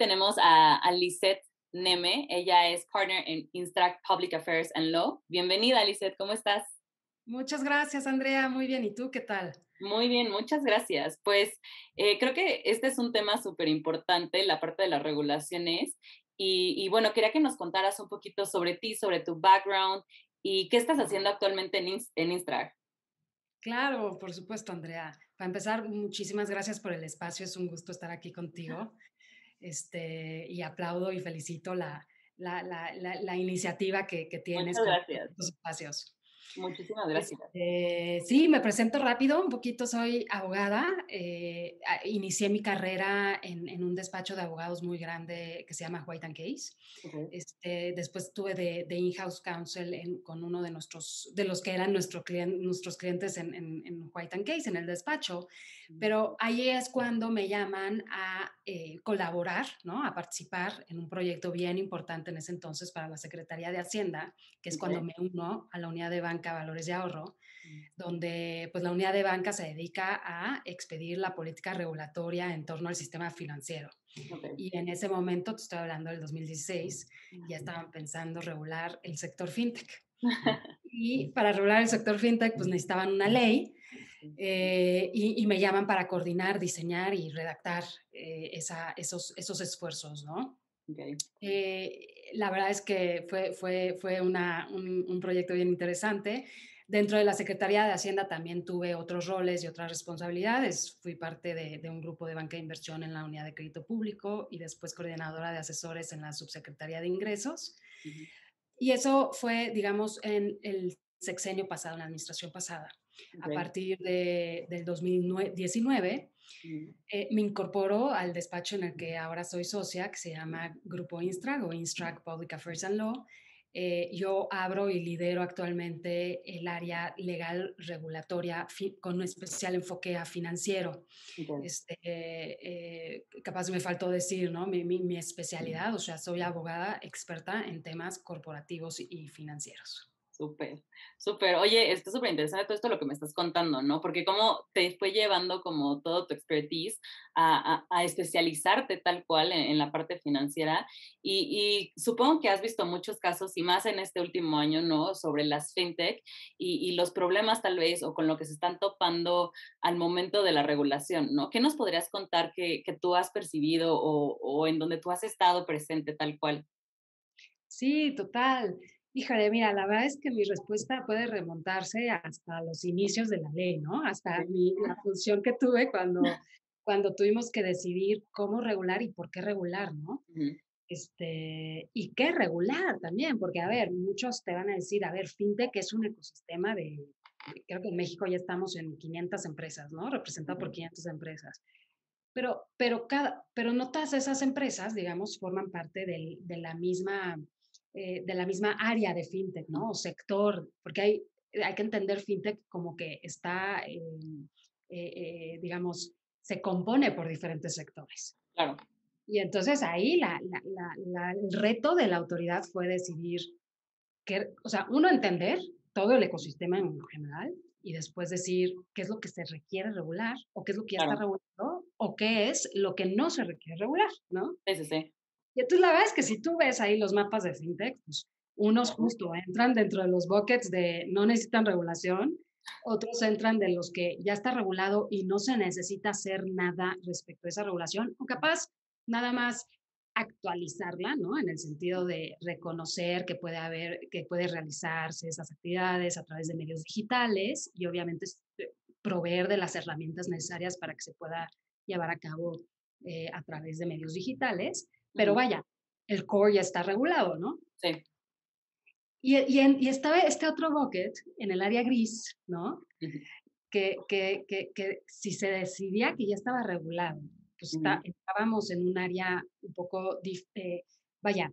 tenemos a, a Lisette Neme. Ella es partner en Instract Public Affairs and Law. Bienvenida, Lisette, ¿cómo estás? Muchas gracias, Andrea. Muy bien. ¿Y tú qué tal? Muy bien, muchas gracias. Pues eh, creo que este es un tema súper importante, la parte de las regulaciones. Y, bueno, quería que nos contaras un poquito sobre ti, sobre tu background y qué estás haciendo actualmente en, en Instract. Claro, por supuesto, Andrea. Para empezar, muchísimas gracias por el espacio. Es un gusto estar aquí contigo. Este, y aplaudo y felicito la, la, la, la iniciativa que, que tienes Muchas gracias. con estos espacios. Muchísimas gracias. Eh, sí, me presento rápido, un poquito soy abogada. Eh, inicié mi carrera en, en, un despacho de abogados muy grande que se llama White and Case. este, después estuve de, de in-house counsel en, con uno de nuestros, de los que eran nuestro client, nuestros clientes en, en, White and Case, en el despacho. Pero ahí es cuando me llaman a eh, colaborar, ¿no? A participar en un proyecto bien importante en ese entonces para la Secretaría de Hacienda, que es cuando me uno a la unidad de banca Valores de Ahorro, mm. donde pues la unidad de banca se dedica a expedir la política regulatoria en torno al sistema financiero. Y en ese momento, te estoy hablando del 2016, ya estaban pensando regular el sector fintech. y para regular el sector fintech, pues necesitaban una ley eh, y, me llaman para coordinar, diseñar y redactar eh, esa, esos, esos esfuerzos, ¿no? Eh, la verdad es que fue, fue, fue una, un, proyecto bien interesante. Dentro de la Secretaría de Hacienda también tuve otros roles y otras responsabilidades. Fui parte de, de, un grupo de banca de inversión en la unidad de crédito público y después coordinadora de asesores en la Subsecretaría de Ingresos. Y eso fue, digamos, en el sexenio pasado, en la administración pasada. A partir de, del 2019 Mm. Eh, me incorporó al despacho en el que ahora soy socia, que se llama Grupo Instrac o Instrac Public Affairs and Law. Eh, yo abro y lidero actualmente el área legal regulatoria con un especial enfoque a financiero. Este, eh, capaz me faltó decir, ¿no? Mi, mi, mi, especialidad, o sea, soy abogada experta en temas corporativos y financieros. Súper, súper. Oye, está súper interesante todo esto lo que me estás contando, ¿no? Porque cómo te fue llevando como todo tu expertise a, a, especializarte tal cual en, la parte financiera. Y, y, supongo que has visto muchos casos, y más en este último año, ¿no? Sobre las fintech y, y, los problemas tal vez o con lo que se están topando al momento de la regulación, ¿no? ¿Qué nos podrías contar que, que tú has percibido o, o en donde tú has estado presente tal cual? Sí, total. Híjole, mira, la verdad es que mi respuesta puede remontarse hasta los inicios de la ley, ¿no? Hasta mi, la función que tuve cuando, cuando tuvimos que decidir cómo regular y por qué regular, ¿no? Este, y qué regular también, porque a ver, muchos te van a decir, a ver, FinTech es un ecosistema de, creo que en México ya estamos en 500 empresas, ¿no? Representado por 500 empresas. Pero, pero, cada, pero no todas esas empresas, digamos, forman parte del, de la misma eh, de la misma área de fintech, ¿no? O sector, porque hay, hay que entender fintech como que está, eh, eh, digamos, se compone por diferentes sectores. Claro. Y entonces ahí la, la, el reto de la autoridad fue decidir, que, o sea, uno entender todo el ecosistema en general y después decir qué es lo que se requiere regular o qué es lo que ya está regulado o qué es lo que no se requiere regular, ¿no? Sí, sí, sí. Y entonces la verdad es que si tú ves ahí los mapas de fintech, pues unos justo entran dentro de los buckets de no necesitan regulación, otros entran de los que ya está regulado y no se necesita hacer nada respecto a esa regulación, o capaz nada más actualizarla, ¿no? En el sentido de reconocer que puede haber, que puede realizarse esas actividades a través de medios digitales y obviamente eh, proveer de las herramientas necesarias para que se pueda llevar a cabo eh, a través de medios digitales. Pero vaya, el core ya está regulado, ¿no? Sí. Y, y, estaba este otro bucket en el área gris, ¿no? que, que, que, si se decidía que ya estaba regulado, pues estábamos en un área un poco, eh, vaya,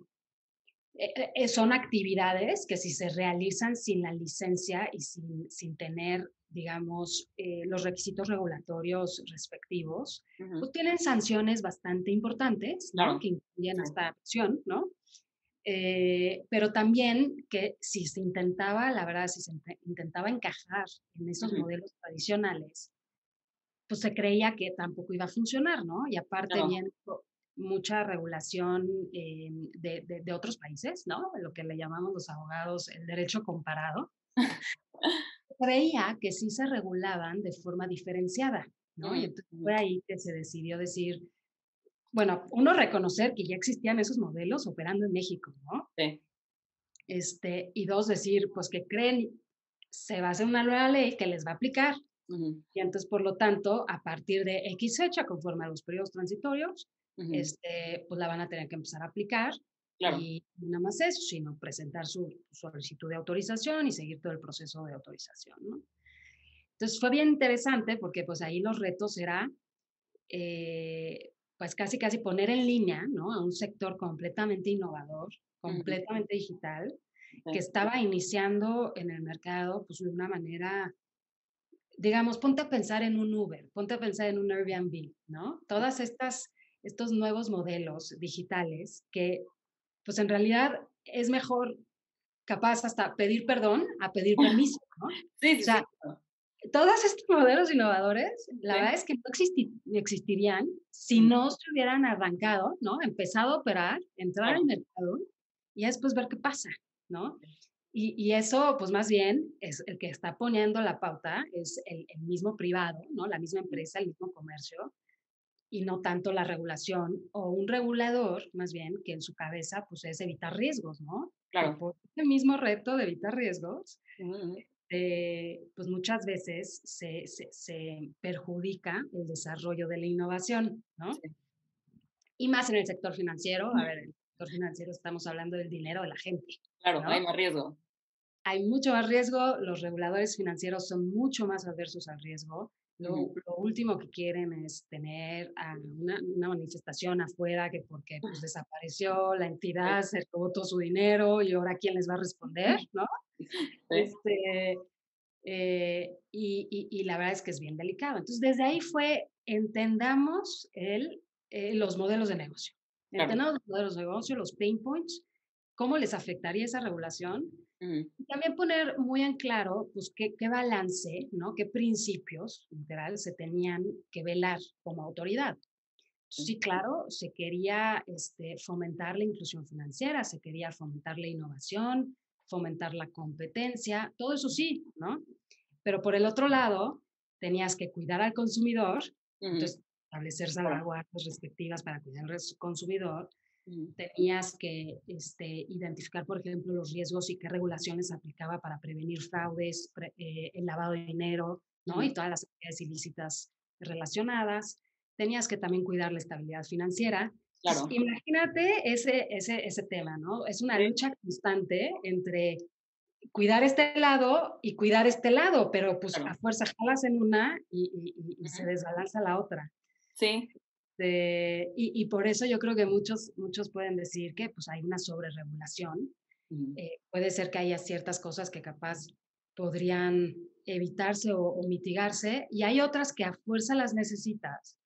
eh, eh, son actividades que si se realizan sin la licencia y sin, sin tener digamos, eh, los requisitos regulatorios respectivos, pues tienen sanciones bastante importantes, ¿no? Que incluyen hasta acción, ¿no? Eh, pero también que si se intentaba, la verdad, si se intentaba encajar en esos modelos tradicionales, pues se creía que tampoco iba a funcionar, ¿no? Y aparte, bien, mucha regulación eh, de, de, otros países, ¿no? Lo que le llamamos los abogados el derecho comparado. Creía que sí se regulaban de forma diferenciada, ¿no? Y entonces fue ahí que se decidió decir, bueno, uno reconocer que ya existían esos modelos operando en México, ¿no? Sí. Este, y dos, decir, pues que creen, se va a hacer una nueva ley que les va a aplicar. Y entonces, por lo tanto, a partir de X fecha, conforme a los periodos transitorios, este, pues la van a tener que empezar a aplicar. Y no nada más eso, sino presentar su, solicitud de autorización y seguir todo el proceso de autorización. ¿no? Entonces fue bien interesante porque pues ahí los retos era eh, pues casi casi poner en línea ¿no? a un sector completamente innovador, completamente digital, que estaba iniciando en el mercado pues de una manera digamos, ponte a pensar en un Uber, ponte a pensar en un Airbnb, ¿no? Todas estas estos nuevos modelos digitales que, pues en realidad es mejor capaz hasta pedir perdón a pedir permiso, ¿no? Sí, o sea, Todos estos modelos innovadores, la verdad es que no existirían si no se hubieran arrancado, ¿no? Empezado a operar, entrar al mercado y después ver qué pasa, ¿no? Y, y, eso, pues más bien, es el que está poniendo la pauta, es el, el, mismo privado, ¿no? La misma empresa, el mismo comercio, y no tanto la regulación o un regulador, más bien, que en su cabeza pues es evitar riesgos, ¿no? Claro. por ese mismo reto de evitar riesgos, eh, pues muchas veces se, se, se, perjudica el desarrollo de la innovación, ¿no? Y más en el sector financiero, a ver, en el sector financiero estamos hablando del dinero de la gente. Claro, hay más riesgo. Hay mucho más riesgo, los reguladores financieros son mucho más adversos al riesgo, lo, último que quieren es tener una, una, manifestación afuera que porque pues, desapareció la entidad, se robó todo su dinero y ahora quién les va a responder, ¿no? Este, eh, y, y, la verdad es que es bien delicado. Entonces, desde ahí fue, entendamos el, eh, los modelos de negocio. Entendamos los modelos de negocio, los pain points, cómo les afectaría esa regulación y también poner muy en claro, pues, qué, qué, balance, ¿no? Qué principios, literal, se tenían que velar como autoridad. Sí, claro, se quería este, fomentar la inclusión financiera, se quería fomentar la innovación, fomentar la competencia, todo eso sí, ¿no? Pero por el otro lado, tenías que cuidar al consumidor, entonces establecer salvaguardas respectivas para cuidar al consumidor, tenías que este, identificar, por ejemplo, los riesgos y qué regulaciones aplicaba para prevenir fraudes, eh, el lavado de dinero, ¿no? Y todas las actividades ilícitas relacionadas. Tenías que también cuidar la estabilidad financiera. Claro. Imagínate ese, ese, ese tema, ¿no? Es una lucha constante entre cuidar este lado y cuidar este lado, pero pues a fuerza jalas en una y, y, se desbalanza la otra. Sí. Este, y, por eso yo creo que muchos, muchos pueden decir que pues, hay una sobreregulación. Eh, puede ser que haya ciertas cosas que capaz podrían evitarse o, mitigarse y hay otras que a fuerza las necesitas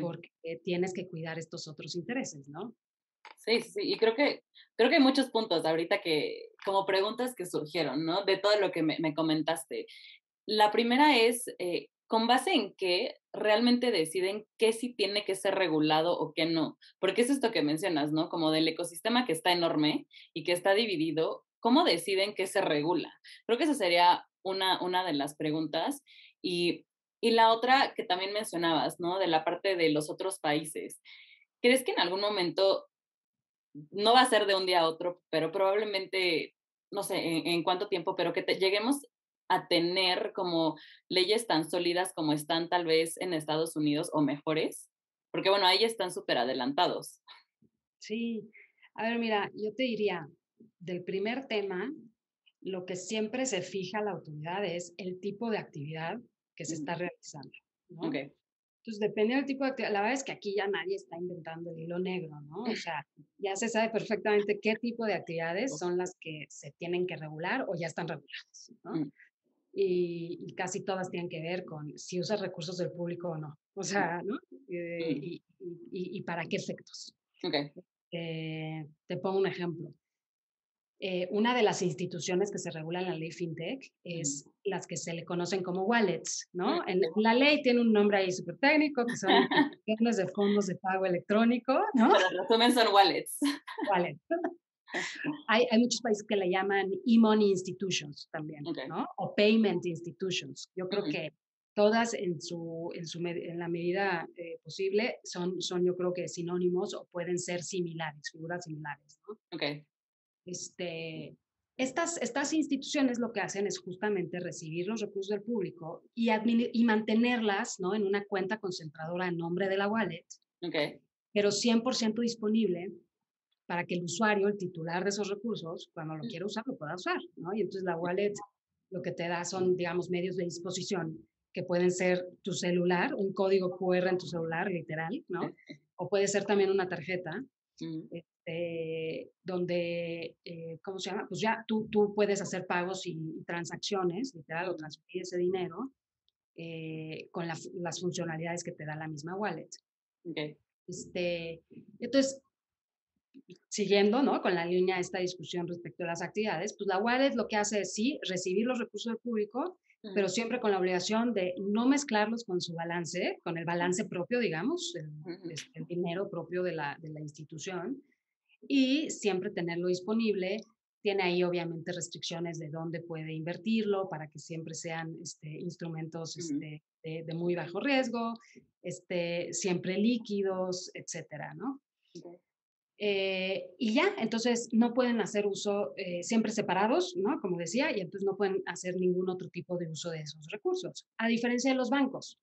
porque tienes que cuidar estos otros intereses, ¿no? Sí, sí, y creo que, creo que hay muchos puntos ahorita que, como preguntas que surgieron, ¿no? De todo lo que me, me comentaste. La primera es, eh, ¿con base en qué realmente deciden qué sí tiene que ser regulado o qué no? Porque es esto que mencionas, ¿no? Como del ecosistema que está enorme y que está dividido, ¿cómo deciden qué se regula? Creo que esa sería una, una de las preguntas. Y, y la otra que también mencionabas, ¿no? De la parte de los otros países. ¿Crees que en algún momento, no va a ser de un día a otro, pero probablemente, no sé en, en cuánto tiempo, pero que te, lleguemos a tener como leyes tan sólidas como están tal vez en Estados Unidos o mejores? Porque bueno, ahí están súper adelantados. Sí, a ver, mira, yo te diría, del primer tema, lo que siempre se fija la autoridad es el tipo de actividad que se está realizando. ¿no? Okay. Entonces, depende del tipo de actividad. La verdad es que aquí ya nadie está inventando el hilo negro, ¿no? O sea, ya se sabe perfectamente qué tipo de actividades son las que se tienen que regular o ya están reguladas, ¿no? Mm y, casi todas tienen que ver con si usas recursos del público o no. O sea, ¿no? Eh, mm. y, y, y, para qué efectos. Okay. Eh, te pongo un ejemplo. eh, una de las instituciones que se regula en la ley FinTech es las que se le conocen como wallets, ¿no? En, la ley tiene un nombre ahí súper técnico, que son instituciones de fondos de pago electrónico, ¿no? Pero resumen son wallets. Wallets. hay, hay, muchos países que le llaman e-money institutions también, ¿no? O payment institutions. Yo creo que todas en, su, en, su, en la medida eh, posible son, son, yo creo que sinónimos o pueden ser similares, figuras similares, ¿no? Okay. Este, estas, estas instituciones lo que hacen es justamente recibir los recursos del público y, y mantenerlas ¿no? en una cuenta concentradora en nombre de la wallet, okay. pero 100% disponible para que el usuario, el titular de esos recursos, cuando lo quiera usar, lo pueda usar. ¿no? Y entonces la wallet lo que te da son, digamos, medios de disposición que pueden ser tu celular, un código QR en tu celular, literal, ¿no? O puede ser también una tarjeta, mm. este, donde, eh, ¿cómo se llama? Pues ya tú, tú puedes hacer pagos y, transacciones, literal, o transferir ese dinero eh, con las funcionalidades que te da la misma wallet. Okay. Este, entonces, siguiendo ¿no? con la línea de esta discusión respecto a las actividades, pues la wallet lo que hace es sí recibir los recursos del público, pero siempre con la obligación de no mezclarlos con su balance, con el balance propio, digamos, el, dinero propio de la, de la, institución, y siempre tenerlo disponible. Tiene ahí obviamente restricciones de dónde puede invertirlo para que siempre sean este, instrumentos este, de, muy bajo riesgo, este, siempre líquidos, etcétera, ¿no? Eh, y ya, entonces no pueden hacer uso eh, siempre separados, ¿no? Como decía, y entonces no pueden hacer ningún otro tipo de uso de esos recursos. A diferencia de los bancos.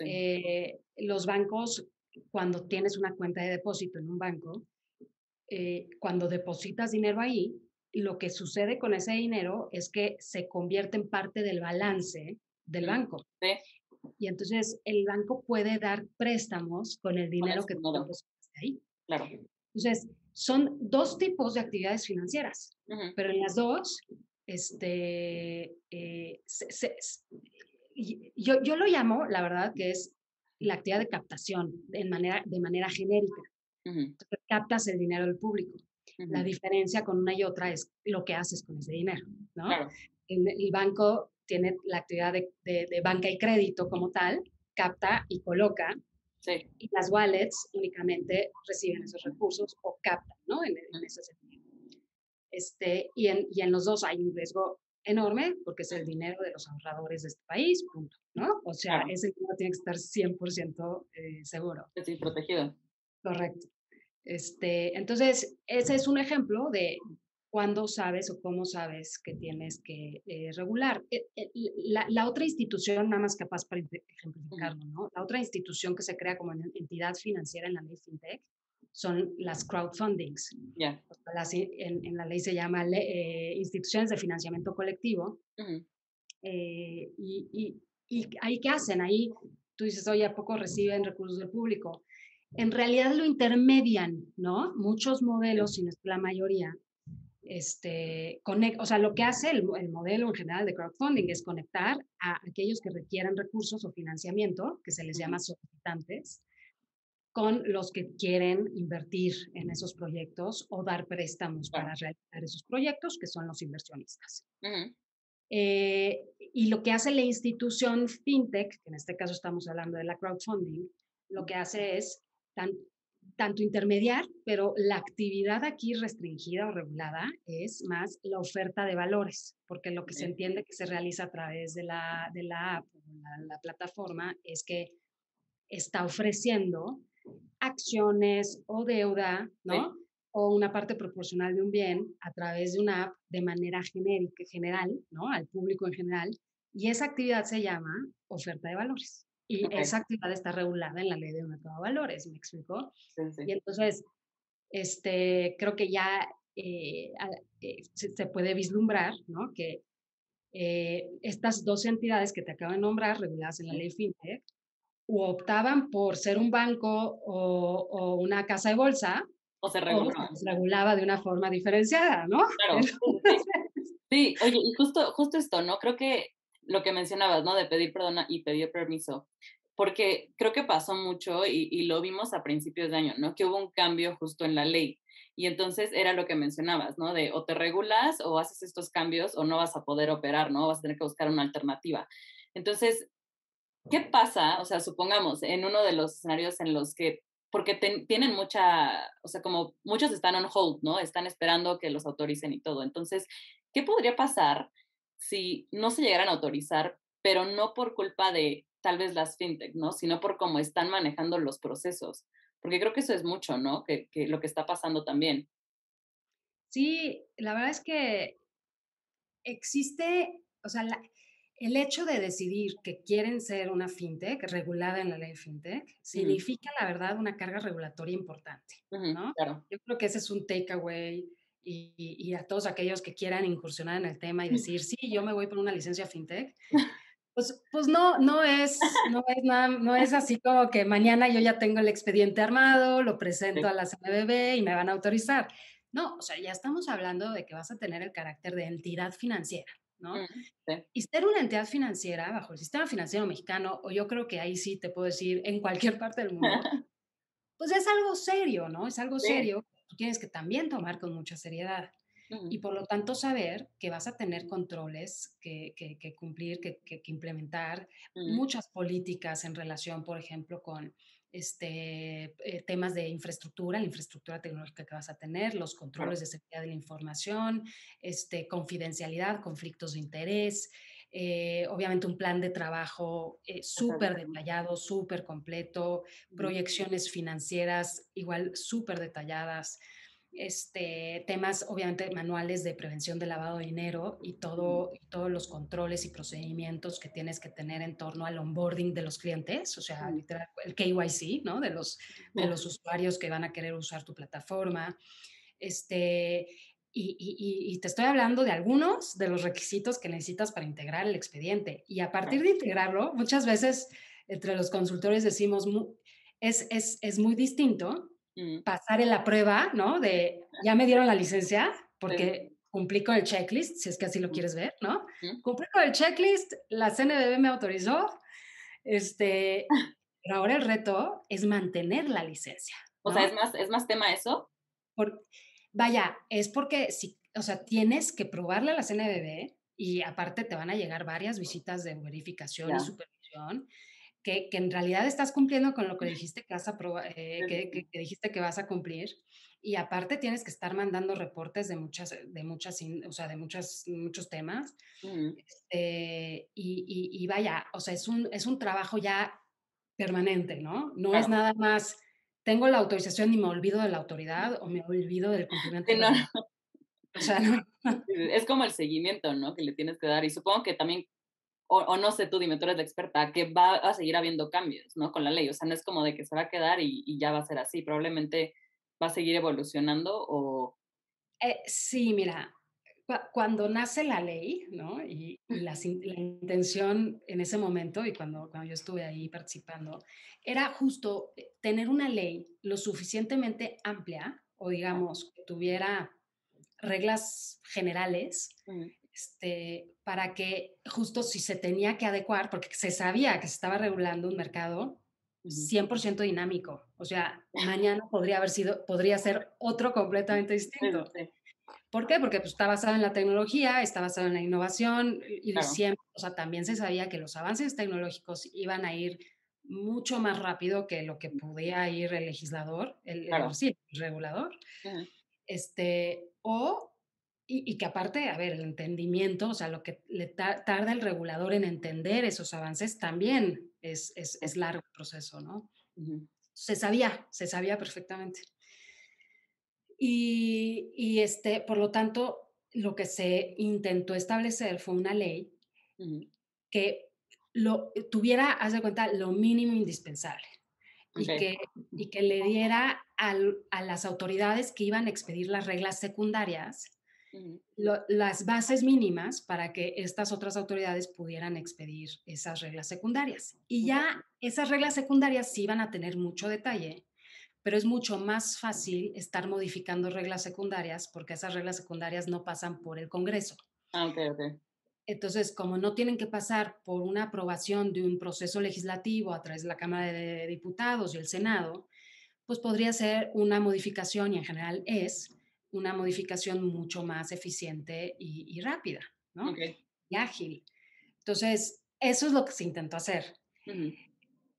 Eh, los bancos, cuando tienes una cuenta de depósito en un banco, cuando depositas dinero ahí, lo que sucede con ese dinero es que se convierte en parte del balance del banco. Y entonces el banco puede dar préstamos con el dinero que tú depositaste ahí. Claro. Entonces, son dos tipos de actividades financieras, pero en las dos, este, eh, yo, yo, lo llamo, la verdad, que es la actividad de captación de manera, de manera genérica. captas el dinero del público. La diferencia con una y otra es lo que haces con ese dinero, ¿no? el banco tiene la actividad de, de banca y crédito como tal, capta y coloca y las wallets únicamente reciben esos recursos o captan, ¿no? En, ese sentido. Este, y, en, y en los dos hay un riesgo enorme porque es el dinero de los ahorradores de este país, punto, ¿no? O sea, ese dinero tiene que estar 100% eh, seguro. Sí, protegido. Correcto. Este, entonces, ese es un ejemplo de, cuándo sabes o cómo sabes que tienes que eh, regular. Eh, eh, la, otra institución, nada más capaz para ejemplificarlo, ¿no? La otra institución que se crea como entidad financiera en la ley FinTech son las crowdfundings. Yeah. en, la ley se llama instituciones de financiamiento colectivo. y, y, y, ahí qué hacen? Ahí tú dices, oye, ¿a poco reciben recursos del público? En realidad lo intermedian, ¿no? Muchos modelos, si no es la mayoría, este, o sea, lo que hace el, modelo en general de crowdfunding es conectar a aquellos que requieran recursos o financiamiento, que se les llama solicitantes, con los que quieren invertir en esos proyectos o dar préstamos para realizar esos proyectos, que son los inversionistas. Eh, y lo que hace la institución FinTech, que en este caso estamos hablando de la crowdfunding, lo que hace es tanto intermediar, pero la actividad aquí restringida o regulada es más la oferta de valores, porque lo que se entiende que se realiza a través de la, de la app, la, la plataforma, es que está ofreciendo acciones o deuda, ¿no? O una parte proporcional de un bien a través de una app de manera genérica, general, ¿no? Al público en general. Y esa actividad se llama oferta de valores. Y esa actividad está regulada en la ley de mercado de valores, ¿me explico? Y entonces, este, creo que ya eh, eh, se, puede vislumbrar, ¿no? Que eh, estas dos entidades que te acabo de nombrar, reguladas en la ley FinTech, o optaban por ser un banco o, una casa de bolsa, o se regulaba. se regulaba de una forma diferenciada, ¿no? Claro. Sí, oye, y justo, justo esto, ¿no? Creo que lo que mencionabas, ¿no? De pedir perdón y pedir permiso. Porque creo que pasó mucho y, lo vimos a principios de año, ¿no? Que hubo un cambio justo en la ley. Y entonces era lo que mencionabas, ¿no? De o te regulas o haces estos cambios o no vas a poder operar, ¿no? Vas a tener que buscar una alternativa. Entonces, ¿qué pasa? O sea, supongamos en uno de los escenarios en los que, porque tienen mucha, o sea, como muchos están on hold, ¿no? Están esperando que los autoricen y todo. Entonces, ¿qué podría pasar si no se llegaran a autorizar, pero no por culpa de tal vez las fintech, ¿no? Sino por cómo están manejando los procesos. Porque creo que eso es mucho, ¿no? Que, lo que está pasando también. Sí, la verdad es que existe, o sea, el hecho de decidir que quieren ser una fintech regulada en la ley fintech significa, la verdad, una carga regulatoria importante, ¿no? claro. Yo creo que ese es un takeaway y, y, a todos aquellos que quieran incursionar en el tema y decir, sí, yo me voy por una licencia fintech, pues, pues no, no es, no es nada, no es así como que mañana yo ya tengo el expediente armado, lo presento a la CNBB y me van a autorizar. No, o sea, ya estamos hablando de que vas a tener el carácter de entidad financiera, ¿no? Y ser una entidad financiera bajo el sistema financiero mexicano, o yo creo que ahí sí te puedo decir en cualquier parte del mundo, pues es algo serio, ¿no? Es algo serio que tú tienes que también tomar con mucha seriedad y por lo tanto saber que vas a tener controles que, que, cumplir, que, que implementar, muchas políticas en relación, por ejemplo, con este, eh, temas de infraestructura, la infraestructura tecnológica que vas a tener, los controles de seguridad de la información, este, confidencialidad, conflictos de interés, eh, obviamente un plan de trabajo eh, súper detallado, súper completo, proyecciones financieras igual súper detalladas este, temas, obviamente, manuales de prevención de lavado de dinero y, todo, todos los controles y procedimientos que tienes que tener en torno al onboarding de los clientes, o sea, literal, el KYC, ¿no? De los, de los usuarios que van a querer usar tu plataforma. Este, y, y, y, te estoy hablando de algunos de los requisitos que necesitas para integrar el expediente. Y a partir de integrarlo, muchas veces entre los consultores decimos, es, es, es muy distinto Mm. pasar en la prueba, ¿no? De ya me dieron la licencia porque cumplí con el checklist, si es que así lo quieres ver, ¿no? Cumplí con el checklist, la CNBB me autorizó, este, pero ahora el reto es mantener la licencia. O sea, ¿es más, ¿es más tema eso? Por, vaya, es porque, si, o sea, tienes que probarle a la CNBB y aparte te van a llegar varias visitas de verificación y supervisión que, en realidad estás cumpliendo con lo que dijiste que, vas a eh, que, dijiste que vas a cumplir. Y aparte tienes que estar mandando reportes de muchas, de muchas, o sea, de muchas, muchos temas. Este, y, y, vaya, o sea, es un, es un trabajo ya permanente, ¿no? No es nada más, tengo la autorización y me olvido de la autoridad o me olvido del cumplimiento. no. O sea, no. Es como el seguimiento, ¿no? Que le tienes que dar. Y supongo que también o, no sé, tú dime, tú eres la experta, que va a seguir habiendo cambios, ¿no? Con la ley, o sea, no es como de que se va a quedar y, ya va a ser así, probablemente va a seguir evolucionando o... Eh, sí, mira, cuando nace la ley, ¿no? Y, la, intención en ese momento y cuando, cuando yo estuve ahí participando, era justo eh, tener una ley lo suficientemente amplia o digamos que tuviera reglas generales este, para que justo si se tenía que adecuar, porque se sabía que se estaba regulando un mercado 100% dinámico, o sea, mañana podría haber sido, podría ser otro completamente distinto. ¿Por qué? Porque pues, está basado en la tecnología, está basado en la innovación y siempre, o sea, también se sabía que los avances tecnológicos iban a ir mucho más rápido que lo que podía ir el legislador, el, el regulador. Este, o y, que aparte, a ver, el entendimiento, o sea, lo que le tarda el regulador en entender esos avances también es, es, es largo el proceso, ¿no? Se sabía, se sabía perfectamente. Y, y, este, por lo tanto, lo que se intentó establecer fue una ley que lo, tuviera, haz de cuenta, lo mínimo indispensable. Y, que, y que le diera al, a las autoridades que iban a expedir las reglas secundarias las bases mínimas para que estas otras autoridades pudieran expedir esas reglas secundarias. Y ya esas reglas secundarias sí van a tener mucho detalle, pero es mucho más fácil estar modificando reglas secundarias porque esas reglas secundarias no pasan por el Congreso. Ah, ok, ok. Entonces, como no tienen que pasar por una aprobación de un proceso legislativo a través de la Cámara de Diputados y el Senado, pues podría ser una modificación y en general es una modificación mucho más eficiente y, rápida, ¿no? Y ágil. Entonces, eso es lo que se intentó hacer.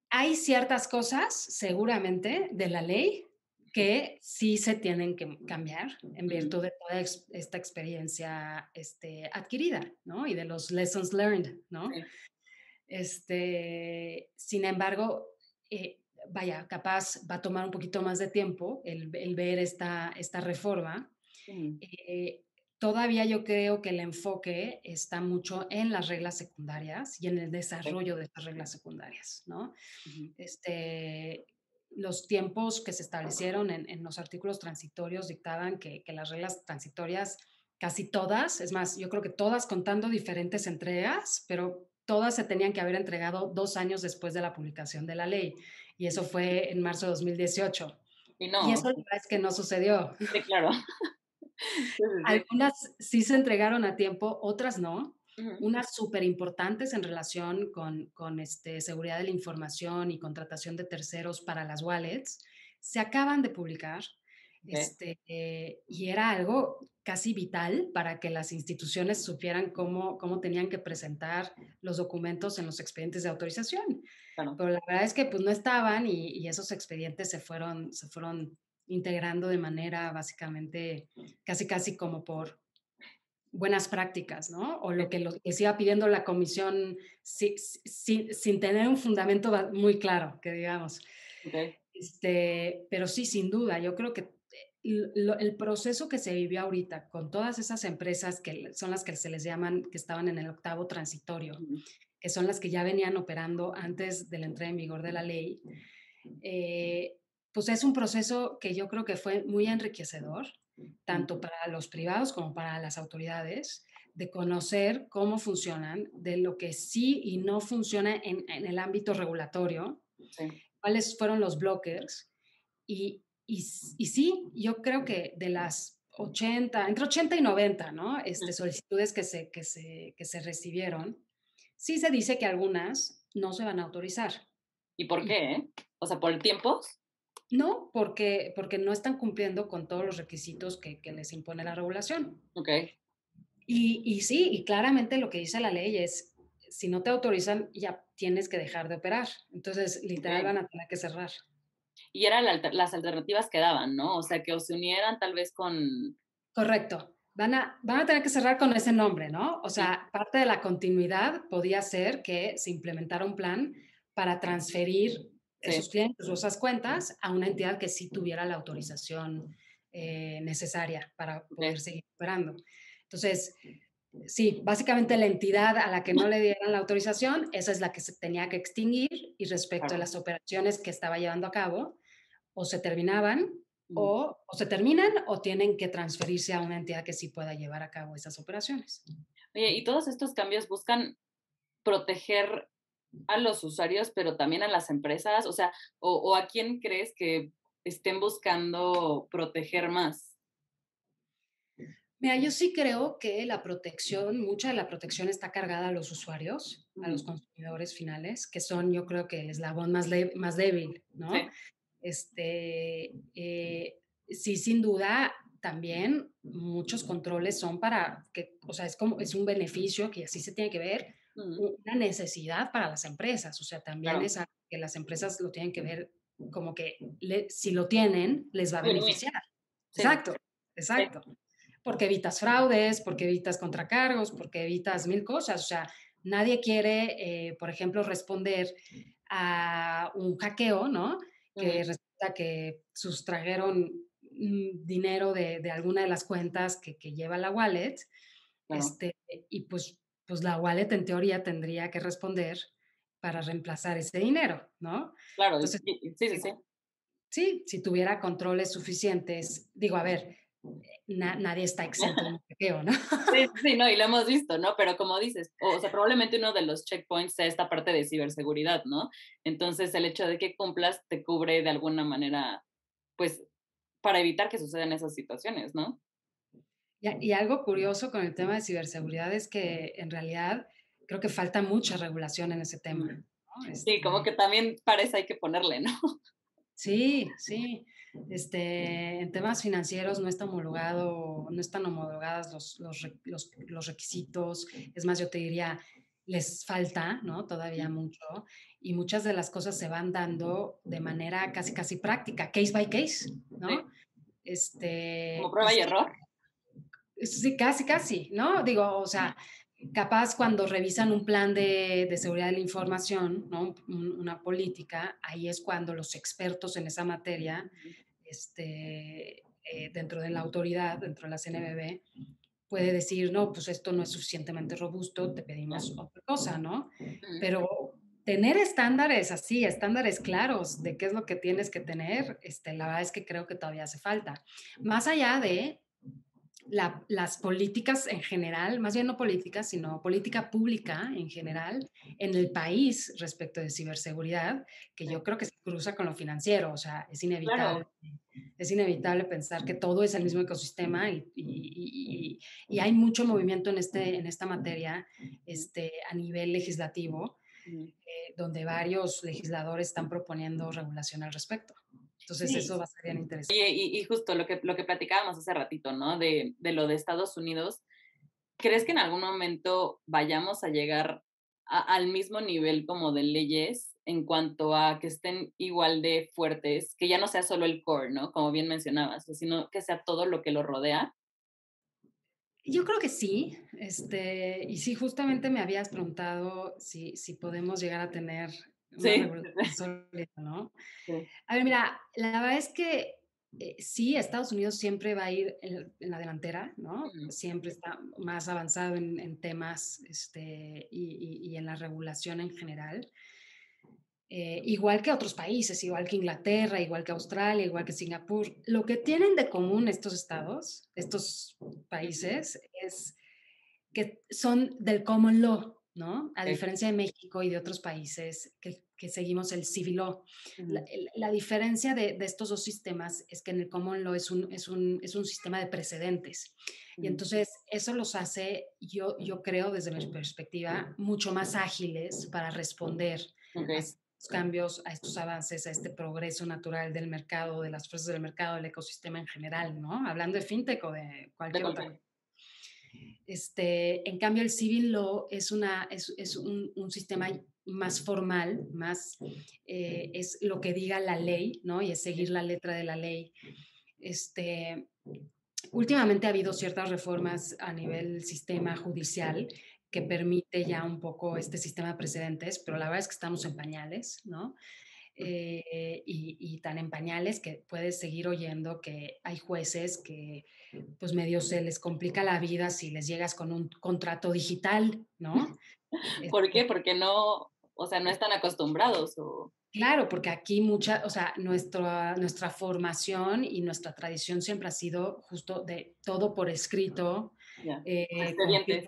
Hay ciertas cosas, seguramente, de la ley que sí se tienen que cambiar en virtud de toda esta experiencia este, adquirida, ¿no? Y de los lessons learned, ¿no? Este, sin embargo, eh, vaya, capaz va a tomar un poquito más de tiempo el, ver esta, esta reforma. Eh, todavía yo creo que el enfoque está mucho en las reglas secundarias y en el desarrollo de estas reglas secundarias, ¿no? este, los tiempos que se establecieron en, los artículos transitorios dictaban que, las reglas transitorias, casi todas, es más, yo creo que todas contando diferentes entregas, pero todas se tenían que haber entregado dos años después de la publicación de la ley. Y eso fue en marzo de 2018. Y, no. y eso es que no sucedió. Sí, claro. Algunas sí se entregaron a tiempo, otras no unas súper importantes en relación con, con este, seguridad de la información y contratación de terceros para las wallets, se acaban de publicar. Este, eh, y era algo casi vital para que las instituciones supieran cómo, cómo tenían que presentar los documentos en los expedientes de autorización. Pero la verdad es que pues no estaban y, y, esos expedientes se fueron, se fueron integrando de manera básicamente casi casi como por, buenas prácticas, ¿no? O lo que les iba pidiendo la comisión sin tener un fundamento muy claro, que digamos. Este, pero sí, sin duda, yo creo que el proceso que se vivió ahorita con todas esas empresas que son las que se les llaman, que estaban en el octavo transitorio, que son las que ya venían operando antes de la entrada en vigor de la ley, eh, pues es un proceso que yo creo que fue muy enriquecedor tanto para los privados como para las autoridades, de conocer cómo funcionan, de lo que sí y no funciona en, el ámbito regulatorio, cuáles fueron los blockers. Y, y, sí, yo creo que de las 80, entre 80 y 90, ¿no? Este, solicitudes que se, que, se, que se recibieron, sí se dice que algunas no se van a autorizar. ¿Y por qué? O sea, ¿por el tiempo? No, porque, porque no están cumpliendo con todos los requisitos que, les impone la regulación. Ok. Y, y, sí, y claramente lo que dice la ley es, si no te autorizan, ya tienes que dejar de operar. Entonces, literal, van a tener que cerrar. Y eran las alternativas que daban, ¿no? O sea, que se unieran tal vez con... Correcto. Van a, van a tener que cerrar con ese nombre, ¿no? O sea, parte de la continuidad podía ser que se implementara un plan para transferir esos clientes o esas cuentas a una entidad que sí tuviera la autorización eh, necesaria para poder seguir operando. Entonces, sí, básicamente la entidad a la que no le dieran la autorización, esa es la que se tenía que extinguir y respecto a las operaciones que estaba llevando a cabo, o se terminaban o, o, se terminan o tienen que transferirse a una entidad que sí pueda llevar a cabo esas operaciones. Oye, y todos estos cambios buscan proteger a los usuarios, pero también a las empresas? O sea, o, a quién crees que estén buscando proteger más? Mira, yo sí creo que la protección, mucha de la protección está cargada a los usuarios, a los consumidores finales, que son, yo creo que el eslabón más, más débil, ¿no? Este, eh, sí, sin duda, también muchos controles son para que, o sea, es como, es un beneficio que así se tiene que ver, una necesidad para las empresas, o sea, también es que las empresas lo tienen que ver como que si lo tienen, les va a beneficiar. Exacto, exacto. Porque evitas fraudes, porque evitas contracargos, porque evitas mil cosas. O sea, nadie quiere, eh, por ejemplo, responder a un hackeo, ¿no? Que resulta que sustrajeron mm, dinero de, de, alguna de las cuentas que, que lleva la wallet. Este, y pues pues la wallet en teoría tendría que responder para reemplazar ese dinero, ¿no? Claro, sí, sí, sí. Sí, si tuviera controles suficientes, digo, a ver, nadie está exento de un hackeo, ¿no? Sí, sí, no, y lo hemos visto, ¿no? Pero como dices, o sea, probablemente uno de los checkpoints sea esta parte de ciberseguridad, ¿no? Entonces, el hecho de que cumplas te cubre de alguna manera, pues, para evitar que sucedan esas situaciones, ¿no? Y, algo curioso con el tema de ciberseguridad es que en realidad creo que falta mucha regulación en ese tema. Sí, como este que también parece hay que ponerle, ¿no? Sí, sí. Este, en temas financieros no está homologado, no están homologadas los, los, los, requisitos. Es más, yo te diría, les falta, ¿no? Todavía mucho. Y muchas de las cosas se van dando de manera casi, casi práctica, case by case, ¿no? Este, Como prueba y error. Sí, casi, casi, ¿no? Digo, o sea, capaz cuando revisan un plan de, de seguridad de la información, ¿no? una política, ahí es cuando los expertos en esa materia, este, eh, dentro de la autoridad, dentro de la CNBB, puede decir, no, pues esto no es suficientemente robusto, te pedimos otra cosa, ¿no? Pero tener estándares así, estándares claros de qué es lo que tienes que tener, este, la verdad es que creo que todavía hace falta. Más allá de las políticas en general, más bien no políticas, sino política pública en general en el país respecto de ciberseguridad, que yo creo que se cruza con lo financiero, o sea, es inevitable. Es inevitable pensar que todo es el mismo ecosistema y, y, y, hay mucho movimiento en, este, en esta materia este, a nivel legislativo, eh, donde varios legisladores están proponiendo regulación al respecto. Entonces eso va a ser bien interesante. Y, y, justo lo que, lo que platicábamos hace ratito, ¿no? De, de, lo de Estados Unidos, ¿crees que en algún momento vayamos a llegar al mismo nivel como de leyes en cuanto a que estén igual de fuertes, que ya no sea solo el core, ¿no? Como bien mencionabas, sino que sea todo lo que lo rodea? Yo creo que sí, este, y sí, justamente me habías preguntado si, si podemos llegar a tener sí. ¿no? A ver, mira, la verdad es que eh, sí, Estados Unidos siempre va a ir en, la delantera, ¿no? Siempre está más avanzado en, temas este, y, en la regulación en general. Eh, igual que otros países, igual que Inglaterra, igual que Australia, igual que Singapur. Lo que tienen de común estos estados, estos países, es que son del common law, ¿no? A diferencia de México y de otros países que, seguimos el civil law. la, diferencia de, estos dos sistemas es que en el common law es un, es un, es un sistema de precedentes. Y entonces eso los hace, yo, yo creo desde mi perspectiva, mucho más ágiles para responder a estos cambios, a estos avances, a este progreso natural del mercado, de las fuerzas del mercado, del ecosistema en general, ¿no? Hablando de fintech o de cualquier otra este, en cambio, el civil law es, una, es, es un, un, sistema más formal, más eh, es lo que diga la ley, ¿no? Y es seguir la letra de la ley. Este, últimamente ha habido ciertas reformas a nivel sistema judicial que permite ya un poco este sistema de precedentes, pero la verdad es que estamos en pañales, ¿no? Eh, y, tan en pañales que puedes seguir oyendo que hay jueces que pues medio se les complica la vida si les llegas con un contrato digital, ¿no? ¿Por qué? Este porque no, o sea, no están acostumbrados o... Claro, porque aquí mucha, o sea, nuestra, nuestra formación y nuestra tradición siempre ha sido justo de todo por escrito, eh, expedientes.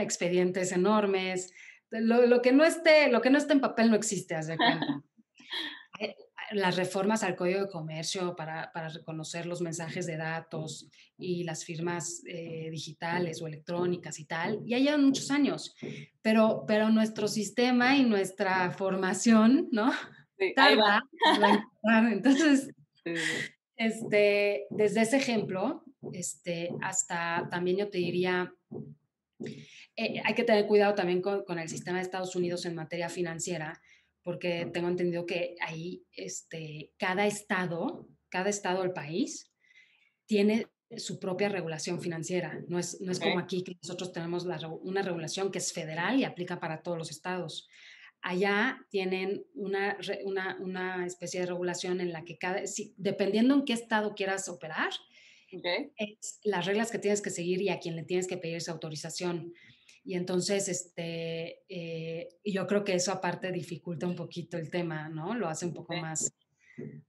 expedientes enormes, lo, que no esté, lo que no esté en papel no existe, haz de cuenta. Las reformas al Código de Comercio para, para, reconocer los mensajes de datos y las firmas eh, digitales o electrónicas y tal, ya llevan muchos años, pero, pero nuestro sistema y nuestra formación, ¿no? Tarda. Entonces, este, desde ese ejemplo, este, hasta también yo te diría, eh, hay que tener cuidado también con, el sistema de Estados Unidos en materia financiera, porque tengo entendido que ahí este, cada estado, cada estado del país tiene su propia regulación financiera. No es, no es como aquí que nosotros tenemos una regulación que es federal y aplica para todos los estados. Allá tienen una, una, una especie de regulación en la que cada, si, dependiendo en qué estado quieras operar, es las reglas que tienes que seguir y a quien le tienes que pedir esa autorización. Y entonces, este, eh, yo creo que eso aparte dificulta un poquito el tema, ¿no? Lo hace un poco más,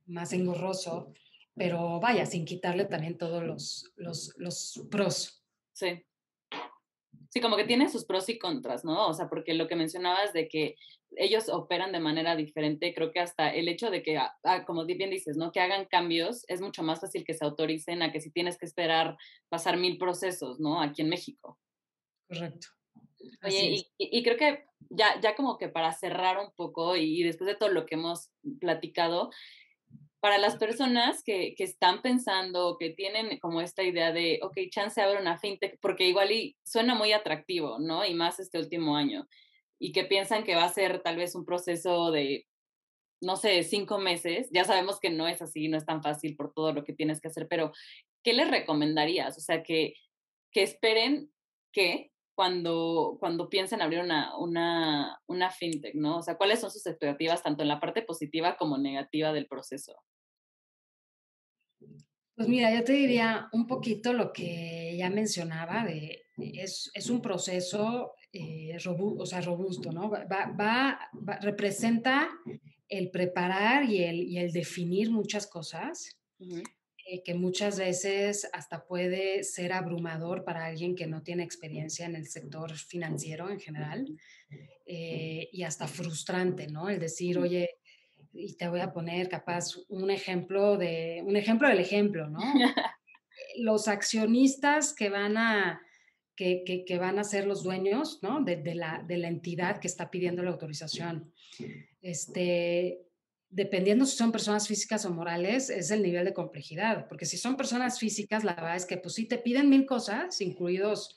más engorroso, pero vaya, sin quitarle también todos los, los, los pros. Sí. Sí, como que tiene sus pros y contras, ¿no? O sea, porque lo que mencionabas de que ellos operan de manera diferente, creo que hasta el hecho de que, ah, ah, como bien dices, ¿no? Que hagan cambios es mucho más fácil que se autoricen a que si tienes que esperar pasar mil procesos, ¿no? Aquí en México. Correcto. Oye, y, creo que ya, ya como que para cerrar un poco y, después de todo lo que hemos platicado, para las personas que, que, están pensando, que tienen como esta idea de, ok, chance abre una fintech, porque igual y suena muy atractivo, ¿no? Y más este último año, y que piensan que va a ser tal vez un proceso de, no sé, cinco meses, ya sabemos que no es así, no es tan fácil por todo lo que tienes que hacer, pero ¿qué les recomendarías? O sea, que, que esperen que cuando, cuando piensen abrir una, una, una fintech, ¿no? O sea, ¿cuáles son sus expectativas tanto en la parte positiva como negativa del proceso? Pues mira, yo te diría un poquito lo que ya mencionaba, de, es, es un proceso eh, o sea, robusto, ¿no? Va, va, representa el preparar y el, y el definir muchas cosas, eh, que muchas veces hasta puede ser abrumador para alguien que no tiene experiencia en el sector financiero en general, eh, y hasta frustrante, ¿no? El decir, oye, y te voy a poner capaz un ejemplo de, un ejemplo del ejemplo, ¿no? Los accionistas que van a, que, que, van a ser los dueños ¿no? de, de, la, de, la, entidad que está pidiendo la autorización. Este, dependiendo si son personas físicas o morales, es el nivel de complejidad, porque si son personas físicas, la verdad es que pues sí te piden mil cosas, incluidos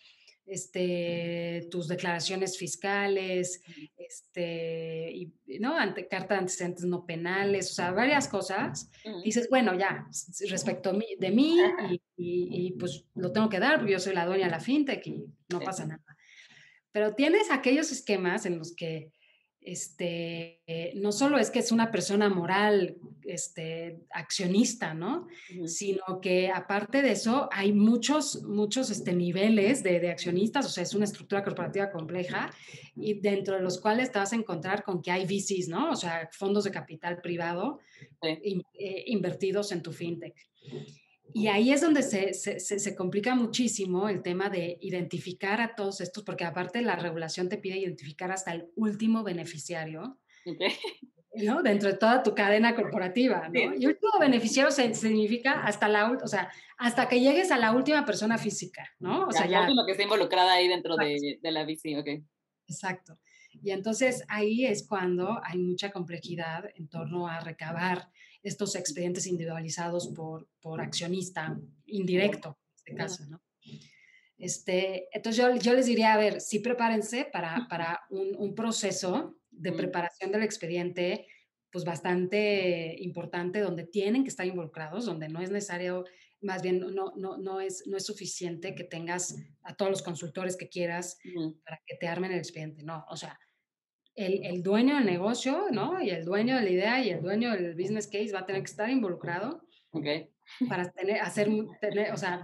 este, tus declaraciones fiscales, este, y, ¿no? Ante, carta de antecedentes no penales, o sea, varias cosas. Dices, bueno, ya, respecto de mí, y, y, pues lo tengo que dar, porque yo soy la dueña de la fintech y no pasa nada. Pero tienes aquellos esquemas en los que este, no solo es que es una persona moral, este, accionista, ¿no? Sino que aparte de eso hay muchos, muchos este, niveles de, de, accionistas, o sea, es una estructura corporativa compleja y dentro de los cuales te vas a encontrar con que hay VCs, ¿no? O sea, fondos de capital privado eh, invertidos en tu fintech. Y ahí es donde se, se, se, complica muchísimo el tema de identificar a todos estos, porque aparte la regulación te pide identificar hasta el último beneficiario. ¿no? Dentro de toda tu cadena corporativa, ¿no? Y último beneficiario significa hasta la, o sea, hasta que llegues a la última persona física, ¿no? O sea, ya. lo que está involucrada ahí dentro de, de, la bici, ok. Exacto. Y entonces ahí es cuando hay mucha complejidad en torno a recabar estos expedientes individualizados por, por accionista indirecto, en este caso, ¿no? Este, entonces yo, yo, les diría, a ver, sí prepárense para, para un, un, proceso de preparación del expediente, pues bastante importante, donde tienen que estar involucrados, donde no es necesario, más bien no, no, no, es, no es suficiente que tengas a todos los consultores que quieras para que te armen el expediente, no, o sea, el, dueño del negocio, ¿no? Y el dueño de la idea y el dueño del business case va a tener que estar involucrado para tener, hacer, tener, o sea,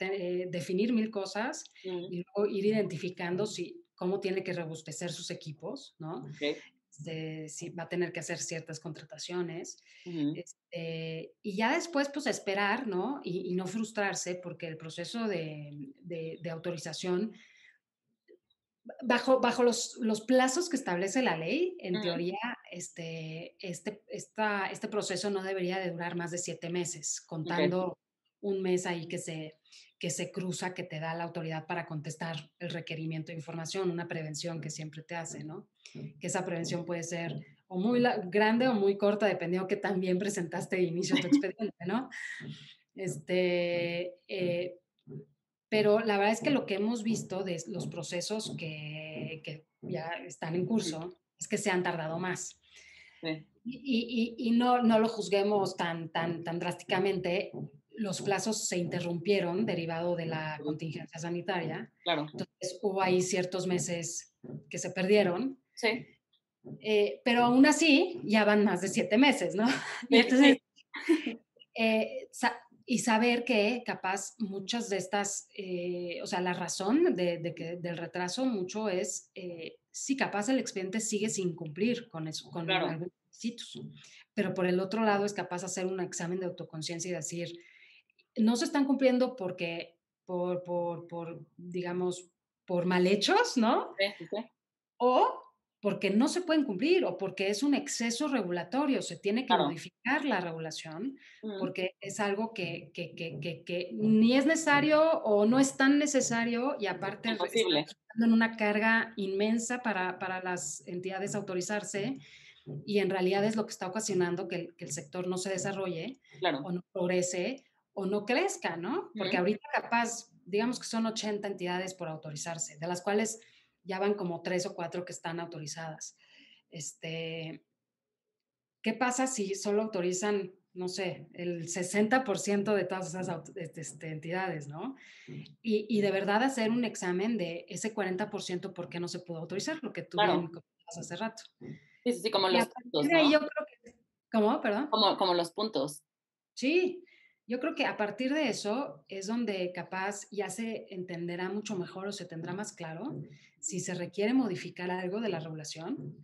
eh, definir mil cosas mm. y luego ir identificando si, cómo tiene que robustecer sus equipos, ¿no? Este, si va a tener que hacer ciertas contrataciones. Este, y ya después, pues esperar, ¿no? Y, no frustrarse porque el proceso de, de, de autorización bajo, bajo los, los, plazos que establece la ley, en teoría, este, este, esta, este proceso no debería de durar más de siete meses, contando un mes ahí que se, que se cruza, que te da la autoridad para contestar el requerimiento de información, una prevención que siempre te hace, ¿no? Que esa prevención puede ser o muy grande o muy corta, dependiendo que también presentaste de inicio tu expediente, ¿no? Este, eh, pero la verdad es que lo que hemos visto de los procesos que, que ya están en curso es que se han tardado más. Y, y, y, no, no lo juzguemos tan, tan, tan drásticamente. Los plazos se interrumpieron derivado de la contingencia sanitaria. Claro. Entonces hubo ahí ciertos meses que se perdieron. Sí. Eh, pero aún así ya van más de siete meses, ¿no? Entonces, eh, y saber que capaz muchas de estas, eh, o sea, la razón de, que, del retraso mucho es eh, si capaz el expediente sigue sin cumplir con, eso, con algunos requisitos, pero por el otro lado es capaz hacer un examen de autoconciencia y decir, no se están cumpliendo porque, por, por, por digamos, por mal hechos, ¿no? Sí, sí. O porque no se pueden cumplir o porque es un exceso regulatorio, se tiene que modificar la regulación porque es algo que, que, que, que, ni es necesario o no es tan necesario y aparte Imposible. en una carga inmensa para, para, las entidades autorizarse y en realidad es lo que está ocasionando que el, sector no se desarrolle o no progrese o no crezca, ¿no? Porque ahorita capaz, digamos que son 80 entidades por autorizarse, de las cuales ya van como tres o cuatro que están autorizadas. Este, ¿Qué pasa si solo autorizan, no sé, el 60% de todas esas este, entidades, ¿no? Y, y, de verdad hacer un examen de ese 40% por qué no se pudo autorizar, lo que tú bien hace rato. Sí, sí, como los puntos, ¿no? yo creo que, ¿Cómo? Perdón. Como, como los puntos. Sí, yo creo que a partir de eso es donde capaz ya se entenderá mucho mejor o se tendrá más claro si se requiere modificar algo de la regulación,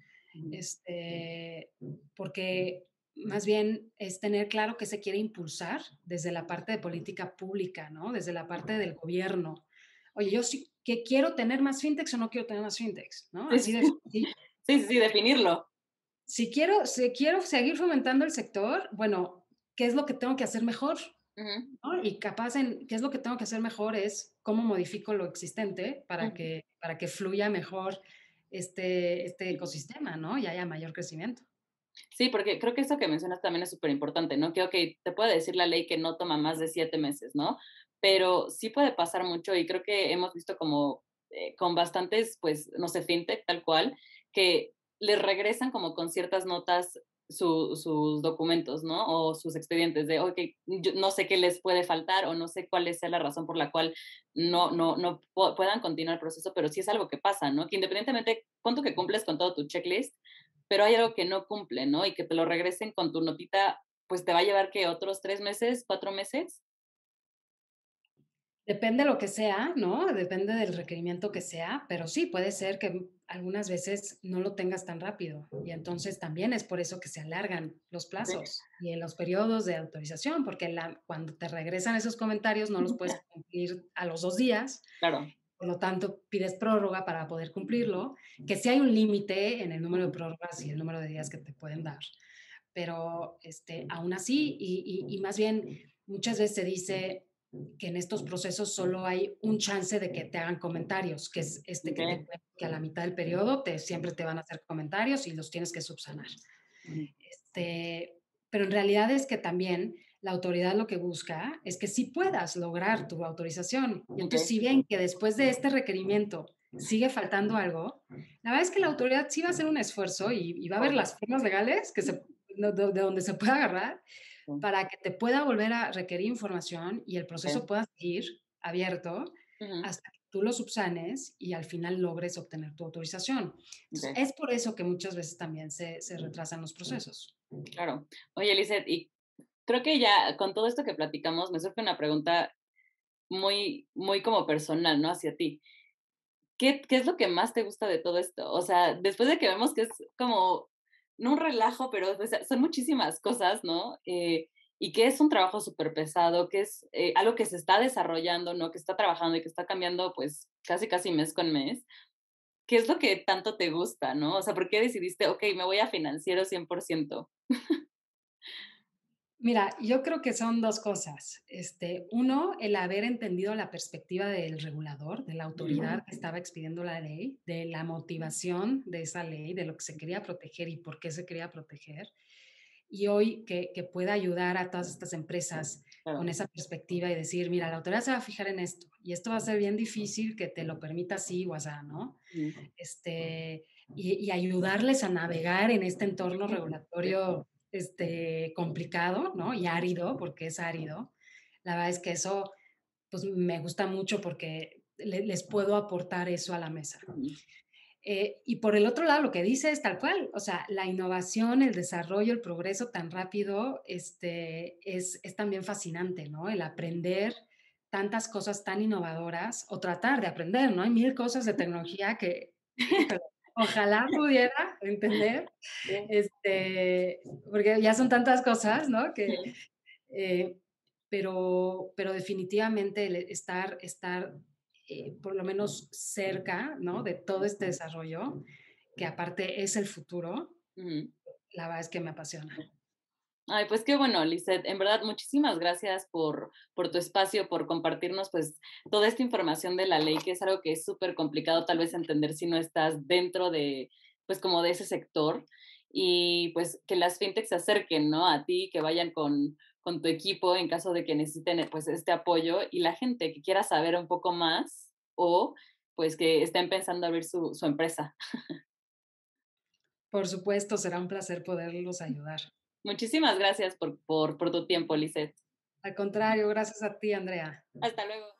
este, porque más bien es tener claro que se quiere impulsar desde la parte de política pública, ¿no? Desde la parte del gobierno. Oye, yo sí que quiero tener más fintechs o no quiero tener más fintechs, ¿no? Así de, sí, sí, sí, definirlo. Si quiero, si quiero seguir fomentando el sector, bueno, qué es lo que tengo que hacer mejor. Y capaz en qué es lo que tengo que hacer mejor es cómo modifico lo existente para, que, para que fluya mejor este, este ecosistema, ¿no? Y haya mayor crecimiento. Sí, porque creo que eso que mencionas también es súper importante, ¿no? Que, ok, te puede decir la ley que no toma más de siete meses, ¿no? Pero sí puede pasar mucho y creo que hemos visto como eh, con bastantes, pues, no sé, fintech tal cual, que les regresan como con ciertas notas sus documentos, ¿no? O sus expedientes de, ok, no sé qué les puede faltar o no sé cuál sea la razón por la cual no, no, no puedan continuar el proceso, pero sí es algo que pasa, ¿no? Que independientemente, cuánto que cumples con todo tu checklist, pero hay algo que no cumple, ¿no? Y que te lo regresen con tu notita, pues te va a llevar que otros tres meses, cuatro meses. Depende de lo que sea, ¿no? Depende del requerimiento que sea, pero sí puede ser que algunas veces no lo tengas tan rápido y entonces también es por eso que se alargan los plazos y en los periodos de autorización, porque la, cuando te regresan esos comentarios no los puedes cumplir a los dos días. Claro. Por lo tanto, pides prórroga para poder cumplirlo, que sí hay un límite en el número de prórrogas y el número de días que te pueden dar. Pero este, aún así, y, y, y más bien, muchas veces se dice, que en estos procesos solo hay un chance de que te hagan comentarios, que es este que, que, a la mitad del periodo te, siempre te van a hacer comentarios y los tienes que subsanar. Este, pero en realidad es que también la autoridad lo que busca es que sí puedas lograr tu autorización. Y entonces, si bien que después de este requerimiento sigue faltando algo, la verdad es que la autoridad sí va a hacer un esfuerzo y, va a ver las formas legales que se, de, de donde se pueda agarrar para que te pueda volver a requerir información y el proceso pueda seguir abierto hasta que tú lo subsanes y al final logres obtener tu autorización. Es por eso que muchas veces también se, se retrasan los procesos. Claro. Oye, Lizeth, y creo que ya con todo esto que platicamos me surge una pregunta muy, muy como personal, ¿no? Hacia ti. ¿Qué, ¿Qué es lo que más te gusta de todo esto? O sea, después de que vemos que es como no un relajo, pero son muchísimas cosas, ¿no? Eh, y que es un trabajo súper pesado, que es eh, algo que se está desarrollando, ¿no? Que está trabajando y que está cambiando, pues, casi, casi mes con mes. ¿Qué es lo que tanto te gusta, no? O sea, ¿por qué decidiste, ok, me voy a financiero 100%? Mira, yo creo que son dos cosas. Este, uno, el haber entendido la perspectiva del regulador, de la autoridad que estaba expidiendo la ley, de la motivación de esa ley, de lo que se quería proteger y por qué se quería proteger. Y hoy que, que pueda ayudar a todas estas empresas con esa perspectiva y decir, mira, la autoridad se va a fijar en esto y esto va a ser bien difícil que te lo permita así o así, ¿no? Este, y, y ayudarles a navegar en este entorno regulatorio este, complicado, ¿no? Y árido, porque es árido. La verdad es que eso, pues me gusta mucho porque les puedo aportar eso a la mesa. Eh, y por el otro lado, lo que dice es tal cual, o sea, la innovación, el desarrollo, el progreso tan rápido, este, es, es también fascinante, ¿no? El aprender tantas cosas tan innovadoras o tratar de aprender, ¿no? Hay mil cosas de tecnología que Ojalá pudiera entender, este, porque ya son tantas cosas, ¿no? Que, eh, pero, pero definitivamente estar, estar eh, por lo menos cerca, ¿no? De todo este desarrollo, que aparte es el futuro, la verdad es que me apasiona. Ay, pues qué bueno, Lizeth. En verdad, muchísimas gracias por, por tu espacio, por compartirnos pues toda esta información de la ley, que es algo que es súper complicado tal vez entender si no estás dentro de, pues como de ese sector. Y pues que las fintechs se acerquen, ¿no? A ti, que vayan con, con tu equipo en caso de que necesiten pues este apoyo y la gente que quiera saber un poco más o pues que estén pensando abrir su, su empresa. Por supuesto, será un placer poderlos ayudar. Muchísimas gracias por, por, por tu tiempo, Lisette. Al contrario, gracias a ti, Andrea. Hasta luego.